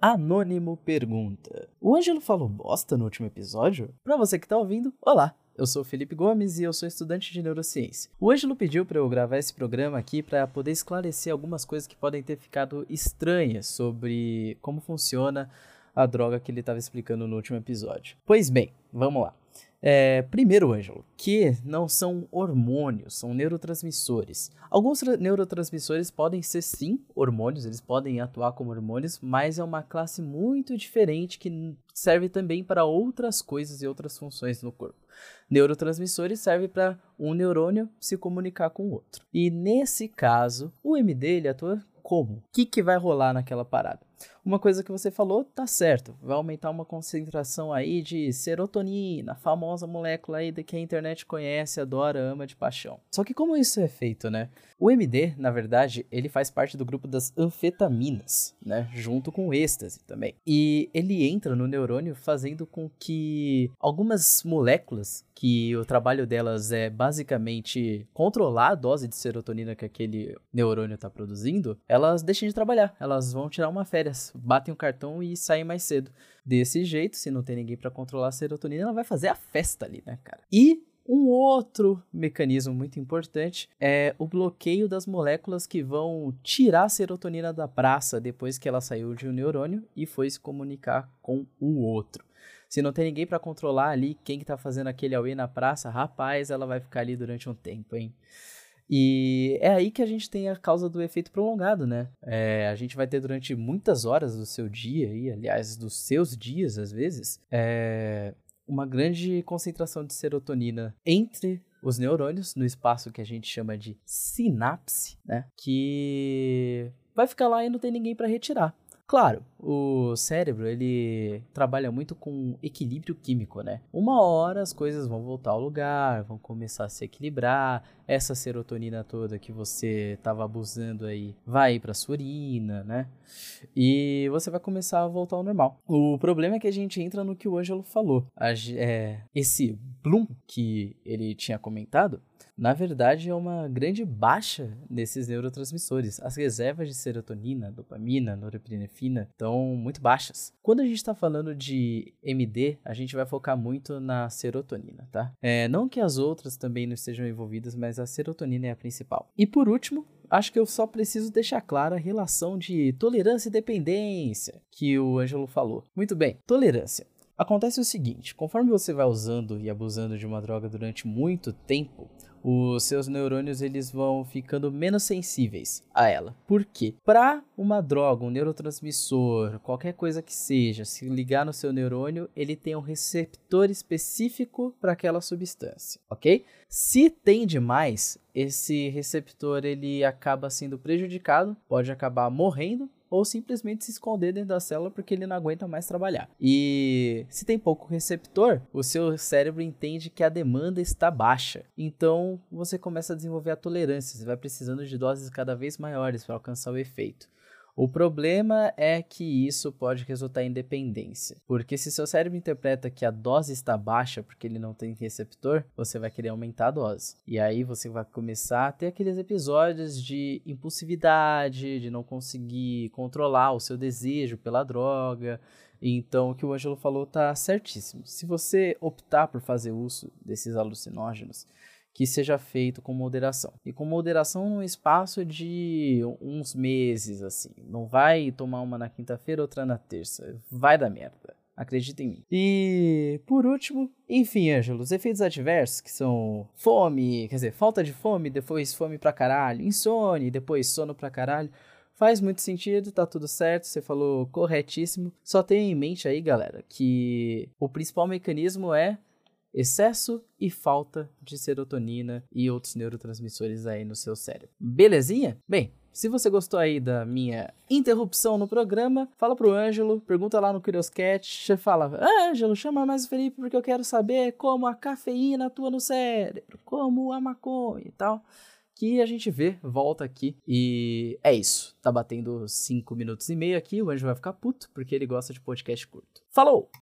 Anônimo pergunta: O Ângelo falou bosta no último episódio? Pra você que tá ouvindo, olá! Eu sou Felipe Gomes e eu sou estudante de neurociência. O Ângelo pediu para eu gravar esse programa aqui para poder esclarecer algumas coisas que podem ter ficado estranhas sobre como funciona a droga que ele estava explicando no último episódio. Pois bem, vamos lá. É, primeiro, Ângelo, que não são hormônios, são neurotransmissores. Alguns neurotransmissores podem ser sim hormônios, eles podem atuar como hormônios, mas é uma classe muito diferente que serve também para outras coisas e outras funções no corpo. Neurotransmissores servem para um neurônio se comunicar com o outro. E nesse caso, o MD ele atua como? O que, que vai rolar naquela parada? Uma coisa que você falou tá certo, vai aumentar uma concentração aí de serotonina, a famosa molécula aí que a internet conhece, adora, ama de paixão. Só que como isso é feito, né? O MD, na verdade, ele faz parte do grupo das anfetaminas, né? Junto com o êxtase também. E ele entra no neurônio fazendo com que algumas moléculas, que o trabalho delas é basicamente controlar a dose de serotonina que aquele neurônio está produzindo, elas deixem de trabalhar, elas vão tirar uma férias, batem o cartão e saem mais cedo. Desse jeito, se não tem ninguém para controlar a serotonina, ela vai fazer a festa ali, né, cara? E um outro mecanismo muito importante é o bloqueio das moléculas que vão tirar a serotonina da praça depois que ela saiu de um neurônio e foi se comunicar com o outro. Se não tem ninguém para controlar ali quem que tá fazendo aquele away na praça, rapaz, ela vai ficar ali durante um tempo, hein? E é aí que a gente tem a causa do efeito prolongado, né? É, a gente vai ter durante muitas horas do seu dia, e aliás, dos seus dias às vezes, é, uma grande concentração de serotonina entre os neurônios no espaço que a gente chama de sinapse, né? Que vai ficar lá e não tem ninguém para retirar. Claro, o cérebro ele trabalha muito com equilíbrio químico, né? Uma hora as coisas vão voltar ao lugar, vão começar a se equilibrar, essa serotonina toda que você estava abusando aí vai para sua urina, né? E você vai começar a voltar ao normal. O problema é que a gente entra no que o Ângelo falou. A, é, esse Bloom que ele tinha comentado na verdade, é uma grande baixa nesses neurotransmissores. As reservas de serotonina, dopamina, norepinefrina estão muito baixas. Quando a gente está falando de MD, a gente vai focar muito na serotonina, tá? É, não que as outras também não estejam envolvidas, mas a serotonina é a principal. E por último, acho que eu só preciso deixar clara a relação de tolerância e dependência que o Ângelo falou. Muito bem, tolerância. Acontece o seguinte: conforme você vai usando e abusando de uma droga durante muito tempo, os seus neurônios eles vão ficando menos sensíveis a ela. Por quê? Para uma droga, um neurotransmissor, qualquer coisa que seja, se ligar no seu neurônio, ele tem um receptor específico para aquela substância, ok? Se tem demais, esse receptor ele acaba sendo prejudicado, pode acabar morrendo ou simplesmente se esconder dentro da célula porque ele não aguenta mais trabalhar. E se tem pouco receptor, o seu cérebro entende que a demanda está baixa. Então você começa a desenvolver a tolerância, você vai precisando de doses cada vez maiores para alcançar o efeito. O problema é que isso pode resultar em dependência, porque se seu cérebro interpreta que a dose está baixa porque ele não tem receptor, você vai querer aumentar a dose. E aí você vai começar a ter aqueles episódios de impulsividade, de não conseguir controlar o seu desejo pela droga. Então, o que o Ângelo falou tá certíssimo. Se você optar por fazer uso desses alucinógenos, que seja feito com moderação. E com moderação num espaço de uns meses, assim. Não vai tomar uma na quinta-feira, outra na terça. Vai dar merda. Acredita em mim. E por último, enfim, Ângelo, os efeitos adversos, que são fome, quer dizer, falta de fome, depois fome pra caralho, insônia, depois sono pra caralho. Faz muito sentido, tá tudo certo, você falou corretíssimo. Só tenha em mente aí, galera, que o principal mecanismo é excesso e falta de serotonina e outros neurotransmissores aí no seu cérebro. Belezinha? Bem, se você gostou aí da minha interrupção no programa, fala pro Ângelo, pergunta lá no Curioscat, fala, Ângelo, chama mais o Felipe porque eu quero saber como a cafeína atua no cérebro, como a maconha e tal. Que a gente vê, volta aqui e é isso. Tá batendo 5 minutos e meio aqui, o Ângelo vai ficar puto porque ele gosta de podcast curto. Falou!